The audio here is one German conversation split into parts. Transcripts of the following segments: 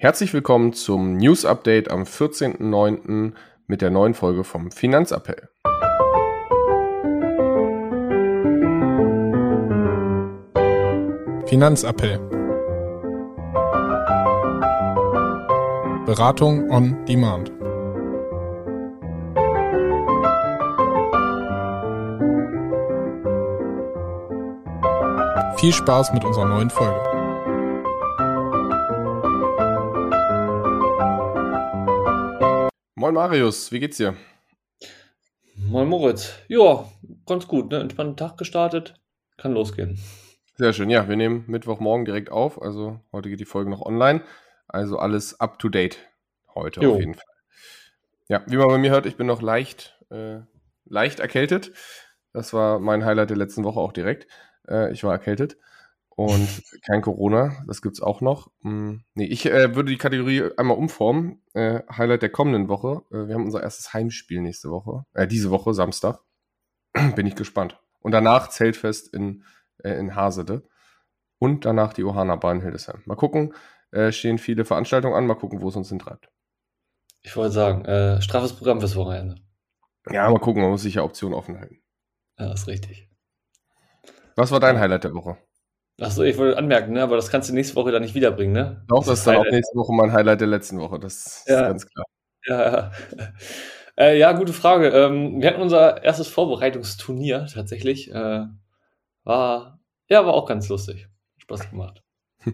Herzlich willkommen zum News Update am 14.09. mit der neuen Folge vom Finanzappell. Finanzappell. Beratung on Demand. Viel Spaß mit unserer neuen Folge. Moin Marius, wie geht's dir? Moin Moritz. Ja, ganz gut, ne? Entspannten Tag gestartet. Kann losgehen. Sehr schön. Ja, wir nehmen Mittwochmorgen direkt auf. Also heute geht die Folge noch online. Also alles up to date heute Jo. auf jeden Fall. Ja, wie man bei mir hört, ich bin noch leicht, äh, leicht erkältet. Das war mein Highlight der letzten Woche auch direkt. Äh, ich war erkältet. Und kein Corona, das gibt's auch noch. Hm, nee, ich äh, würde die Kategorie einmal umformen. Äh, Highlight der kommenden Woche. Äh, wir haben unser erstes Heimspiel nächste Woche. Äh, diese Woche, Samstag. Bin ich gespannt. Und danach Zeltfest in, äh, in Hasede. Und danach die Ohana Bahn in Hildesheim. Mal gucken. Äh, stehen viele Veranstaltungen an. Mal gucken, wo es uns hintreibt. Ich wollte sagen, äh, straffes Programm fürs Wochenende. Ja, mal gucken. Man muss sich ja Optionen offen halten. Ja, ist richtig. Was war dein Highlight der Woche? Achso, ich wollte anmerken, ne? Aber das kannst du nächste Woche dann nicht wiederbringen, ne? Doch, das ist dann auch nächste Woche mein Highlight der letzten Woche. Das ist Ja. ganz klar. Ja, ja. Äh, ja, gute Frage. Ähm, wir hatten unser erstes Vorbereitungsturnier tatsächlich. Äh, war, ja, war auch ganz lustig. Spaß gemacht.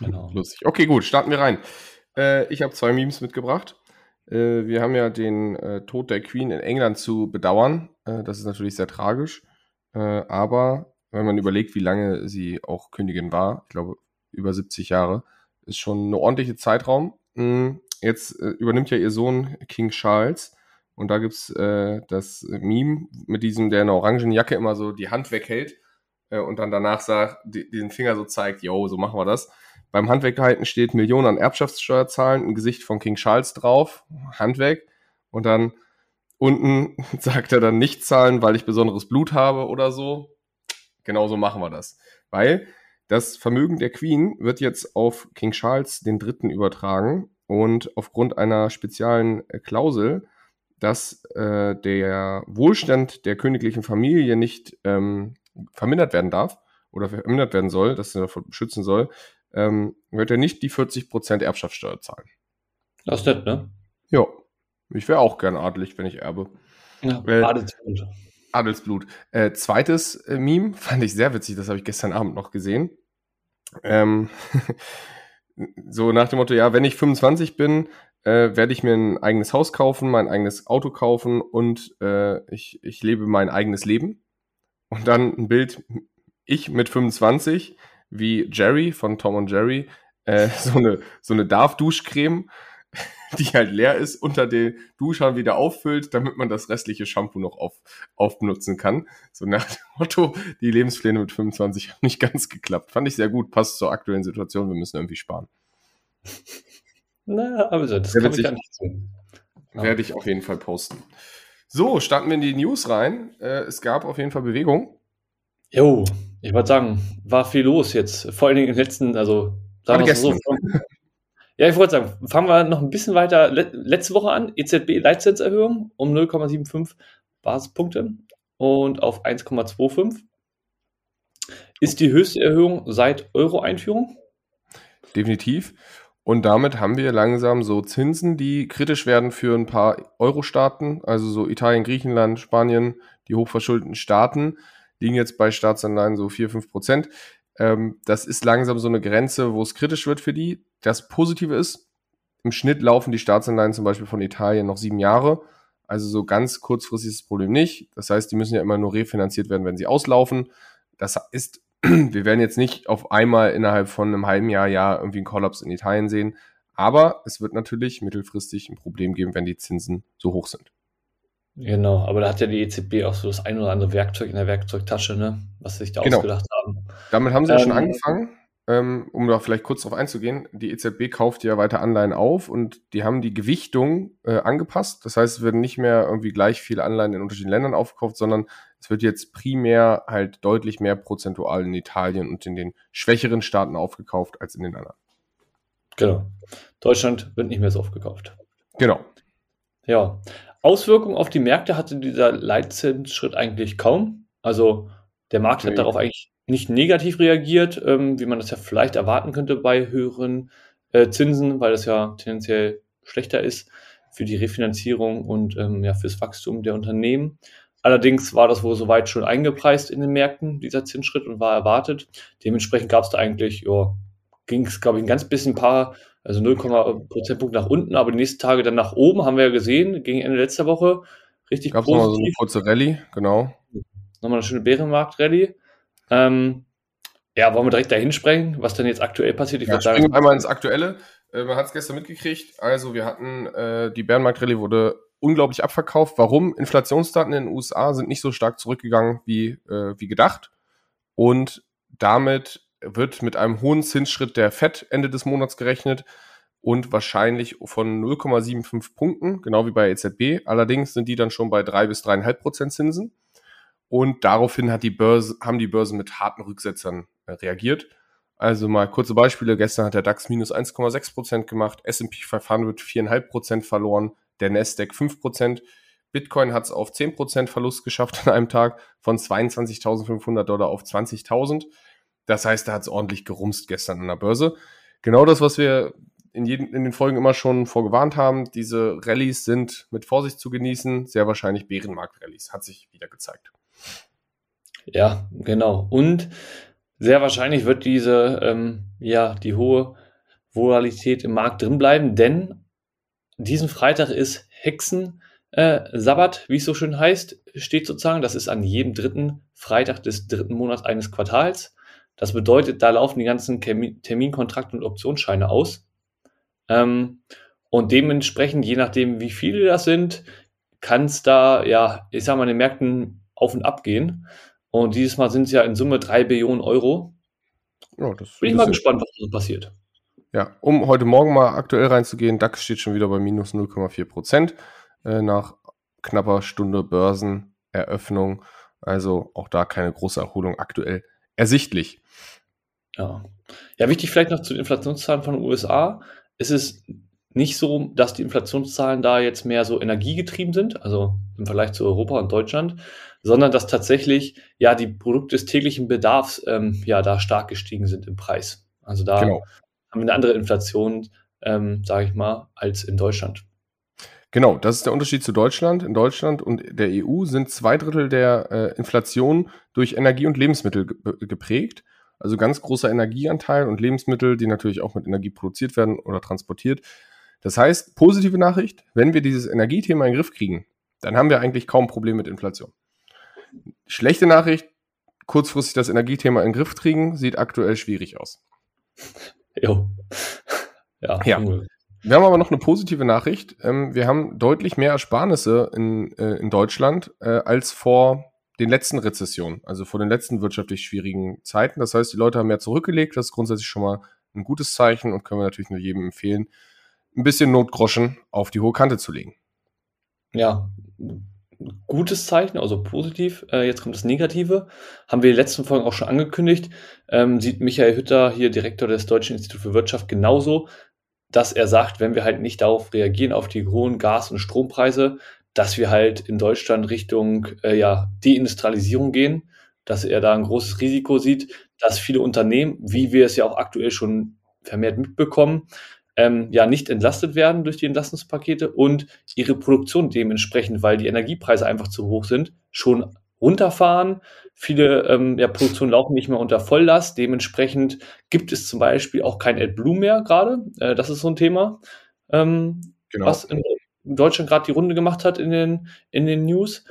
Genau. Lustig. Okay, gut, starten wir rein. Äh, ich habe zwei Memes mitgebracht. Äh, wir haben ja den äh, Tod der Queen in England zu bedauern. Äh, das ist natürlich sehr tragisch. Aber wenn man überlegt, wie lange sie auch Königin war, ich glaube über 70 Jahre, ist schon eine ordentliche Zeitraum. Mm, Jetzt äh, übernimmt ja ihr Sohn King Charles. Und da gibt's äh, das Meme mit diesem, der in einer orangen Jacke immer so die Hand weghält äh, und dann danach sagt, die, den Finger so zeigt, yo, so machen wir das. Beim Handweghalten steht Millionen an Erbschaftssteuer zahlen, ein Gesicht von King Charles drauf, Hand weg. Und dann unten sagt er dann nicht zahlen, weil ich besonderes Blut habe oder so. Genauso machen wir das. Weil das Vermögen der Queen wird jetzt auf King Charles den Dritten übertragen und aufgrund einer speziellen äh, Klausel, dass äh, der Wohlstand der königlichen Familie nicht ähm, vermindert werden darf oder vermindert werden soll, dass er davon schützen soll, ähm, wird er nicht die 40% Erbschaftssteuer zahlen. Das ist nett, ne? Ja, ich wäre auch gern adelig, wenn ich erbe. Ja, Adelsbund. Adelsblut. Äh, zweites äh, Meme fand ich sehr witzig, das habe ich gestern Abend noch gesehen. Ähm, so nach dem Motto, ja, wenn ich 25 bin, äh, werde ich mir ein eigenes Haus kaufen, mein eigenes Auto kaufen und äh, ich, ich lebe mein eigenes Leben. Und dann ein Bild, ich mit 25, wie Jerry von Tom und Jerry, äh, so eine, so eine Darf-Duschcreme, die halt leer ist, unter den Duschern wieder auffüllt, damit man das restliche Shampoo noch auf, aufbenutzen kann. So nach dem Motto, die Lebenspläne mit 25 haben nicht ganz geklappt. Fand ich sehr gut, passt zur aktuellen Situation, wir müssen irgendwie sparen. Na, aber das Sehr kann ich nicht. Ja. Werde ich auf jeden Fall posten. So, starten wir in die News rein. Äh, es gab auf jeden Fall Bewegung. Jo, ich wollte sagen, war viel los jetzt. Vor allen Dingen im letzten, also sagen wir so. Ja, ich wollte sagen, fangen wir noch ein bisschen weiter le letzte Woche an. E EZB Leitzinserhöhung um 0,75 Basispunkte und auf 1,25. Ist die höchste Erhöhung seit Euro-Einführung? Definitiv. Und damit haben wir langsam so Zinsen, die kritisch werden für ein paar Euro-Staaten, also so Italien, Griechenland, Spanien, die hochverschuldeten Staaten, liegen jetzt bei Staatsanleihen so 4, 5 Prozent. Ähm, das ist langsam so eine Grenze, wo es kritisch wird für die. Das Positive ist, im Schnitt laufen die Staatsanleihen zum Beispiel von Italien noch sieben Jahre. Also so ganz kurzfristig ist das Problem nicht. Das heißt, die müssen ja immer nur refinanziert werden, wenn sie auslaufen. Das ist, wir werden jetzt nicht auf einmal innerhalb von einem halben Jahr, Jahr irgendwie einen Kollaps in Italien sehen. Aber es wird natürlich mittelfristig ein Problem geben, wenn die Zinsen so hoch sind. Genau, aber da hat ja die EZB auch so das ein oder andere Werkzeug in der Werkzeugtasche, ne? was sie sich da Genau. ausgedacht haben. Damit haben sie ja schon Ähm, angefangen. Ähm, um da vielleicht kurz drauf einzugehen, die EZB kauft ja weiter Anleihen auf und die haben die Gewichtung äh, angepasst. Das heißt, es werden nicht mehr irgendwie gleich viele Anleihen in unterschiedlichen Ländern aufgekauft, sondern es wird jetzt primär halt deutlich mehr prozentual in Italien und in den schwächeren Staaten aufgekauft als in den anderen. Genau. Deutschland wird nicht mehr so oft gekauft. Genau. Ja. Auswirkungen auf die Märkte hatte dieser Leitzinsschritt eigentlich kaum. Also der Markt hat Nee. darauf eigentlich nicht negativ reagiert, ähm, wie man das ja vielleicht erwarten könnte bei höheren äh, Zinsen, weil das ja tendenziell schlechter ist für die Refinanzierung und ähm, ja, fürs Wachstum der Unternehmen. Allerdings war das wohl soweit schon eingepreist in den Märkten, dieser Zinsschritt, und war erwartet. Dementsprechend gab es da eigentlich, ja, ging es, glaube ich, ein ganz bisschen paar, also 0, Prozentpunkt nach unten, aber die nächsten Tage dann nach oben, haben wir ja gesehen, gegen Ende letzter Woche. Richtig Gab es nochmal so eine positiv. kurze Rallye, genau. Nochmal eine schöne Bärenmarkt-Rallye. Ähm, ja, wollen wir direkt dahin sprengen, was denn jetzt aktuell passiert? Ich Ja, würde sagen, springen einmal ins Aktuelle. Äh, man hat es gestern mitgekriegt. Also wir hatten, äh, die Bärenmarkt-Rallye wurde unglaublich abverkauft. Warum? Inflationsdaten in den USA sind nicht so stark zurückgegangen wie, äh, wie gedacht. Und damit wird mit einem hohen Zinsschritt der FED Ende des Monats gerechnet und wahrscheinlich von 0,75 Punkten, genau wie bei EZB. Allerdings sind die dann schon bei 3 bis 3,5 Prozent Zinsen. Und daraufhin hat die Börse, haben die Börsen mit harten Rücksetzern äh, reagiert. Also mal kurze Beispiele. Gestern hat der DAX minus 1,6 Prozent gemacht, S&P 500 4,5 Prozent verloren, der Nasdaq 5%. Prozent. Bitcoin hat es auf 10 Prozent Verlust geschafft an einem Tag von 22.500 Dollar auf 20.000. Das heißt, da hat es ordentlich gerumst gestern an der Börse. Genau das, was wir in, jeden, in den Folgen immer schon vorgewarnt haben. Diese Rallyes sind mit Vorsicht zu genießen. Sehr wahrscheinlich Bärenmarkt-Rallyes. Hat sich wieder gezeigt. Ja, genau. Und sehr wahrscheinlich wird diese, ähm, ja, die hohe Volatilität im Markt drin bleiben, denn diesen Freitag ist Hexen äh, Sabbat, wie es so schön heißt, steht sozusagen. Das ist an jedem dritten Freitag des dritten Monats eines Quartals. Das bedeutet, da laufen die ganzen Termin Terminkontrakte und Optionsscheine aus. Ähm, und dementsprechend, je nachdem, wie viele das sind, kann es da, ja, ich sag mal, in den Märkten auf und ab gehen. Und dieses Mal sind es ja in Summe drei Billionen Euro. Ja, das Bin ich mal gespannt, was so passiert. Ja, um heute Morgen mal aktuell reinzugehen, DAX steht schon wieder bei minus 0,4 Prozent äh, nach knapper Stunde Börseneröffnung. Also auch da keine große Erholung aktuell ersichtlich. Ja. ja, wichtig vielleicht noch zu den Inflationszahlen von den USA. Es ist nicht so, dass die Inflationszahlen da jetzt mehr so energiegetrieben sind, also im Vergleich zu Europa und Deutschland, sondern dass tatsächlich ja die Produkte des täglichen Bedarfs ähm, ja da stark gestiegen sind im Preis. Also da Genau. haben wir eine andere Inflation, ähm, sage ich mal, als in Deutschland. Genau, das ist der Unterschied zu Deutschland. In Deutschland und der EU sind zwei Drittel der äh, Inflation durch Energie und Lebensmittel ge geprägt. Also ganz großer Energieanteil und Lebensmittel, die natürlich auch mit Energie produziert werden oder transportiert. Das heißt, positive Nachricht, wenn wir dieses Energiethema in den Griff kriegen, dann haben wir eigentlich kaum Probleme mit Inflation. Schlechte Nachricht, kurzfristig das Energiethema in den Griff kriegen, sieht aktuell schwierig aus. Jo. Ja, Ja. cool. Wir haben aber noch eine positive Nachricht. Ähm, wir haben deutlich mehr Ersparnisse in, äh, in Deutschland äh, als vor den letzten Rezessionen, also vor den letzten wirtschaftlich schwierigen Zeiten. Das heißt, die Leute haben mehr zurückgelegt. Das ist grundsätzlich schon mal ein gutes Zeichen und können wir natürlich nur jedem empfehlen, ein bisschen Notgroschen auf die hohe Kante zu legen. Ja, gutes Zeichen, also positiv. Äh, jetzt kommt das Negative. Haben wir in den letzten Folgen auch schon angekündigt. Ähm, sieht Michael Hütter, hier Direktor des Deutschen Instituts für Wirtschaft, genauso, dass er sagt, wenn wir halt nicht darauf reagieren, auf die hohen Gas- und Strompreise, dass wir halt in Deutschland Richtung äh, ja, Deindustrialisierung gehen, dass er da ein großes Risiko sieht, dass viele Unternehmen, wie wir es ja auch aktuell schon vermehrt mitbekommen, ähm, ja nicht entlastet werden durch die Entlastungspakete und ihre Produktion dementsprechend, weil die Energiepreise einfach zu hoch sind, schon runterfahren. Viele ähm, ja, Produktionen laufen nicht mehr unter Volllast. Dementsprechend gibt es zum Beispiel auch kein AdBlue mehr gerade. Äh, das ist so ein Thema, ähm, Genau. was in Deutschland gerade die Runde gemacht hat in den, in den News.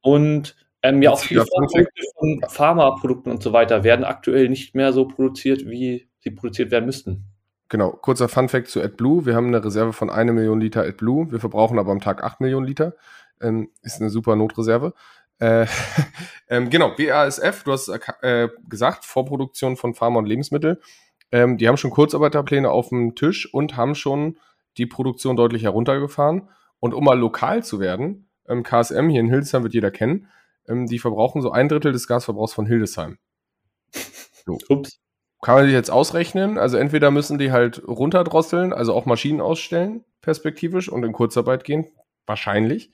Und ähm, ja, auch viele. Produkte von Pharmaprodukten und so weiter werden aktuell nicht mehr so produziert, wie sie produziert werden müssten. Genau, kurzer Funfact zu AdBlue. Wir haben eine Reserve von 1 Million Liter AdBlue. Wir verbrauchen aber am Tag 8 Millionen Liter. Ähm, ist eine super Notreserve. Äh, ähm, genau, BASF, du hast äh, gesagt, Vorproduktion von Pharma und Lebensmittel. Ähm, die haben schon Kurzarbeiterpläne auf dem Tisch und haben schon die Produktion deutlich heruntergefahren. Und um mal lokal zu werden, ähm, KSM hier in Hildesheim wird jeder kennen, ähm, die verbrauchen so ein Drittel des Gasverbrauchs von Hildesheim. Ups. kann man sich jetzt ausrechnen. Also entweder müssen die halt runterdrosseln, also auch Maschinen ausstellen, perspektivisch und in Kurzarbeit gehen, wahrscheinlich.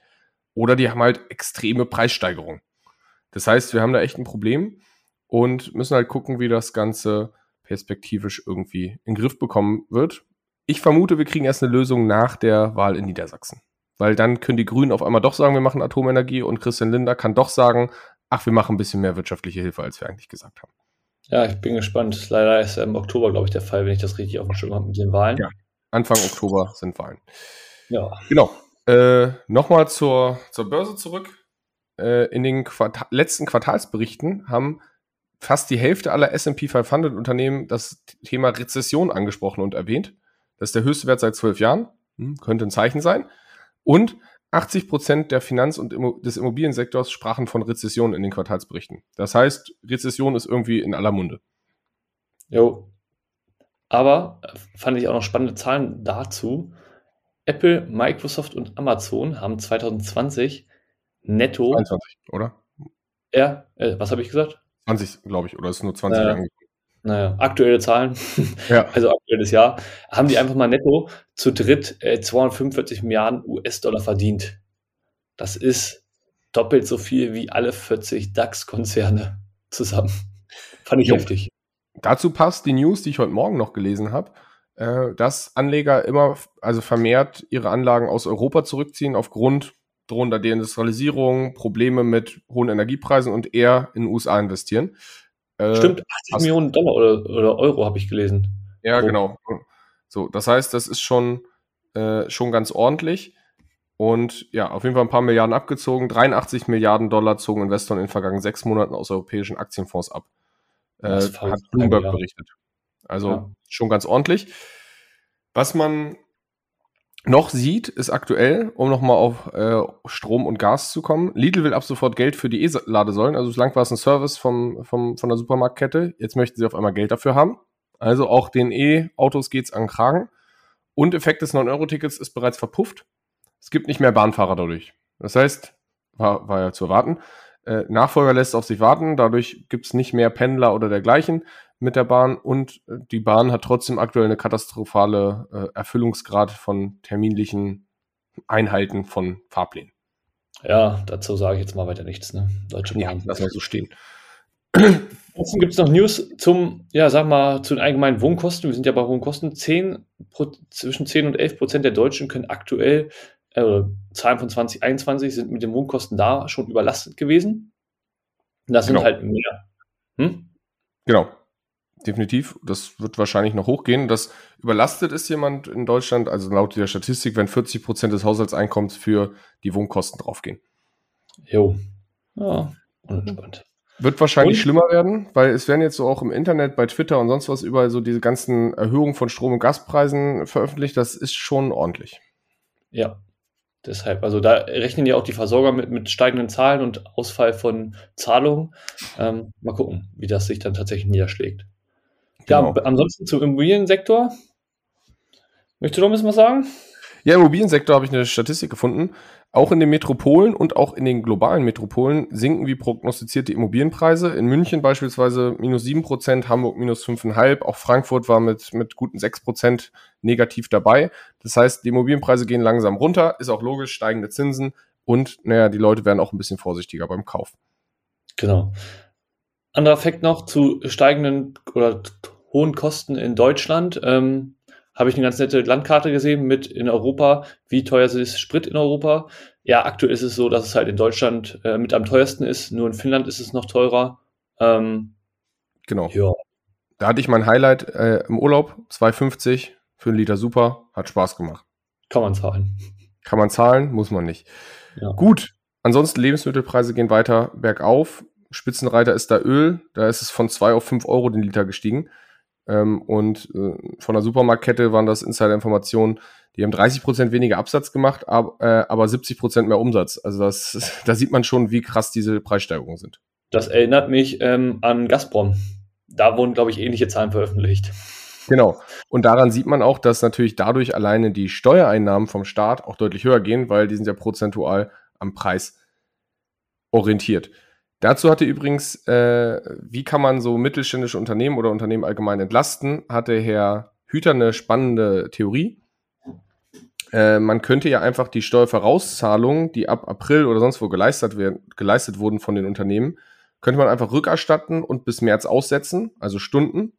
Oder die haben halt extreme Preissteigerungen. Das heißt, wir haben da echt ein Problem und müssen halt gucken, wie das Ganze perspektivisch irgendwie in den Griff bekommen wird. Ich vermute, wir kriegen erst eine Lösung nach der Wahl in Niedersachsen. Weil dann können die Grünen auf einmal doch sagen, wir machen Atomenergie und Christian Linder kann doch sagen, ach, wir machen ein bisschen mehr wirtschaftliche Hilfe, als wir eigentlich gesagt haben. Ja, ich bin gespannt. Leider ist im Oktober, glaube ich, der Fall, wenn ich das richtig auf dem Schirm habe mit den Wahlen. Ja, Anfang Oktober sind Wahlen. Ja. Genau. Äh, Nochmal zur, zur Börse zurück. Äh, in den Quarta letzten Quartalsberichten haben fast die Hälfte aller S&P 500 Unternehmen das Thema Rezession angesprochen und erwähnt. Das ist der höchste Wert seit zwölf Jahren. Hm, könnte ein Zeichen sein. Und 80 Prozent der Finanz- und des Immobiliensektors sprachen von Rezession in den Quartalsberichten. Das heißt, Rezession ist irgendwie in aller Munde. Jo. Aber äh, fand ich auch noch spannende Zahlen dazu. Apple, Microsoft und Amazon haben 2020 netto. 21, oder? Ja, äh, was habe ich gesagt? 20, glaube ich, oder ist nur 20 äh, naja, aktuelle Zahlen, ja. also aktuelles Jahr, haben die einfach mal netto zu dritt äh, 245 Milliarden US-Dollar verdient. Das ist doppelt so viel wie alle 40 DAX-Konzerne zusammen. Fand ich jo. heftig. Dazu passt die News, die ich heute Morgen noch gelesen habe, äh, dass Anleger immer, also vermehrt ihre Anlagen aus Europa zurückziehen aufgrund drohender Deindustrialisierung, Probleme mit hohen Energiepreisen und eher in den USA investieren. Äh, Stimmt, 80 Millionen Dollar oder, oder Euro habe ich gelesen. Ja, oh. genau. So, das heißt, das ist schon, äh, schon ganz ordentlich. Und ja, auf jeden Fall ein paar Milliarden abgezogen. 83 Milliarden Dollar zogen Investoren in den vergangenen sechs Monaten aus europäischen Aktienfonds ab. Äh, hat Bloomberg berichtet. Also ja. schon ganz ordentlich. Was man noch sieht, ist aktuell, um nochmal auf äh, Strom und Gas zu kommen. Lidl will ab sofort Geld für die E-Ladesäulen. Also bislang war es ein Service vom, vom, von der Supermarktkette. Jetzt möchten sie auf einmal Geld dafür haben. Also auch den E-Autos geht's an den Kragen. Und Effekt des 9-Euro-Tickets ist bereits verpufft. Es gibt nicht mehr Bahnfahrer dadurch. Das heißt, war, war ja zu erwarten. Äh, Nachfolger lässt auf sich warten. Dadurch gibt's nicht mehr Pendler oder dergleichen mit der Bahn und äh, die Bahn hat trotzdem aktuell eine katastrophale äh, Erfüllungsgrad von terminlichen Einhalten von Fahrplänen. Ja, dazu sage ich jetzt mal weiter nichts. Ne? Deutsche Bahn. Ja, lass mal so stehen. Ansonsten gibt es noch News zum, ja, sag mal, zu den allgemeinen Wohnkosten. Wir sind ja bei hohen Kosten. 10, zwischen 10 und 11 Prozent der Deutschen können aktuell, äh, Zahlen von 2021 sind mit den Wohnkosten da schon überlastet gewesen. Das sind genau. halt mehr. Hm? Genau, definitiv. Das wird wahrscheinlich noch hochgehen. Das überlastet ist jemand in Deutschland, also laut der Statistik, wenn 40 Prozent des Haushaltseinkommens für die Wohnkosten draufgehen. Jo. Ja, unentspannt. Wird wahrscheinlich und? schlimmer werden, weil es werden jetzt so auch im Internet, bei Twitter und sonst was überall so diese ganzen Erhöhungen von Strom- und Gaspreisen veröffentlicht. Das ist schon ordentlich. Ja, deshalb. Also da rechnen ja auch die Versorger mit, mit steigenden Zahlen und Ausfall von Zahlungen. Ähm, mal gucken, wie das sich dann tatsächlich niederschlägt. Genau. Ja, ansonsten zum Immobiliensektor. Möchtest du noch ein bisschen was sagen? Ja, im Immobiliensektor habe ich eine Statistik gefunden. Auch in den Metropolen und auch in den globalen Metropolen sinken wie prognostiziert die Immobilienpreise. In München beispielsweise minus 7%, Hamburg minus 5,5%, auch Frankfurt war mit, mit guten 6% negativ dabei. Das heißt, die Immobilienpreise gehen langsam runter, ist auch logisch, steigende Zinsen und naja, die Leute werden auch ein bisschen vorsichtiger beim Kauf. Genau. Anderer Fakt noch zu steigenden oder hohen Kosten in Deutschland. Ähm, habe ich eine ganz nette Landkarte gesehen mit in Europa, wie teuer ist Sprit in Europa. Ja, aktuell ist es so, dass es halt in Deutschland äh, mit am teuersten ist. Nur in Finnland ist es noch teurer. Ähm, genau. Ja. Da hatte ich mein Highlight äh, im Urlaub, 2,50 für einen Liter Super, hat Spaß gemacht. Kann man zahlen. Kann man zahlen, muss man nicht. Ja. Gut, ansonsten Lebensmittelpreise gehen weiter bergauf. Spitzenreiter ist da Öl. Da ist es von 2 auf 5 Euro den Liter gestiegen. Ähm, und äh, von der Supermarktkette waren das Insider-Informationen, die haben 30 Prozent weniger Absatz gemacht, ab, äh, aber 70 Prozent mehr Umsatz. Also das, da sieht man schon, wie krass diese Preissteigerungen sind. Das erinnert mich ähm, an Gazprom. Da wurden, glaube ich, ähnliche Zahlen veröffentlicht. Genau. Und daran sieht man auch, dass natürlich dadurch alleine die Steuereinnahmen vom Staat auch deutlich höher gehen, weil die sind ja prozentual am Preis orientiert. Dazu hatte übrigens, äh, wie kann man so mittelständische Unternehmen oder Unternehmen allgemein entlasten, hatte Herr Hüter eine spannende Theorie. Äh, man könnte ja einfach die Steuervorauszahlungen, die ab April oder sonst wo geleistet, werden, geleistet wurden von den Unternehmen, könnte man einfach rückerstatten und bis März aussetzen, also Stunden.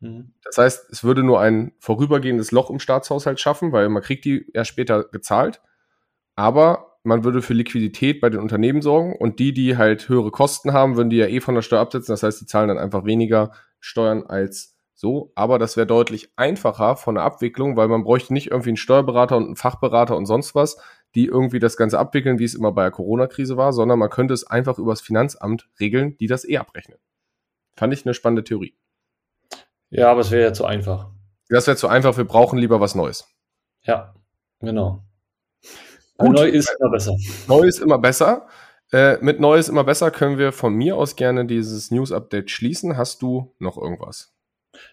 Mhm. Das heißt, es würde nur ein vorübergehendes Loch im Staatshaushalt schaffen, weil man kriegt die erst später gezahlt. Aber man würde für Liquidität bei den Unternehmen sorgen und die, die halt höhere Kosten haben, würden die ja eh von der Steuer absetzen. Das heißt, die zahlen dann einfach weniger Steuern als so. Aber das wäre deutlich einfacher von der Abwicklung, weil man bräuchte nicht irgendwie einen Steuerberater und einen Fachberater und sonst was, die irgendwie das Ganze abwickeln, wie es immer bei der Corona-Krise war, sondern man könnte es einfach übers Finanzamt regeln, die das eh abrechnen. Fand ich eine spannende Theorie. Ja, aber es wäre ja zu einfach. Das wäre zu einfach, wir brauchen lieber was Neues. Ja, genau. Gut. Neu ist immer besser. Neu ist immer besser. Äh, mit Neu ist immer besser können wir von mir aus gerne dieses News-Update schließen. Hast du noch irgendwas?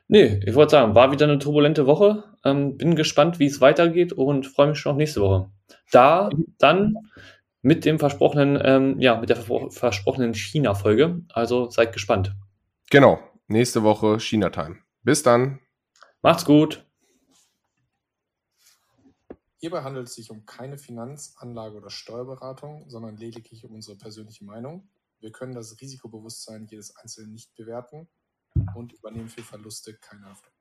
Nee, ich wollte sagen, war wieder eine turbulente Woche. Ähm, bin gespannt, wie es weitergeht und freue mich schon auf nächste Woche. Da dann mit dem versprochenen, ähm, ja, mit der versprochenen China-Folge. Also seid gespannt. Genau, nächste Woche China-Time. Bis dann. Macht's gut. Hierbei handelt es sich um keine Finanz-, Anlage- oder Steuerberatung, sondern lediglich um unsere persönliche Meinung. Wir können das Risikobewusstsein jedes Einzelnen nicht bewerten und übernehmen für Verluste keine Haftung.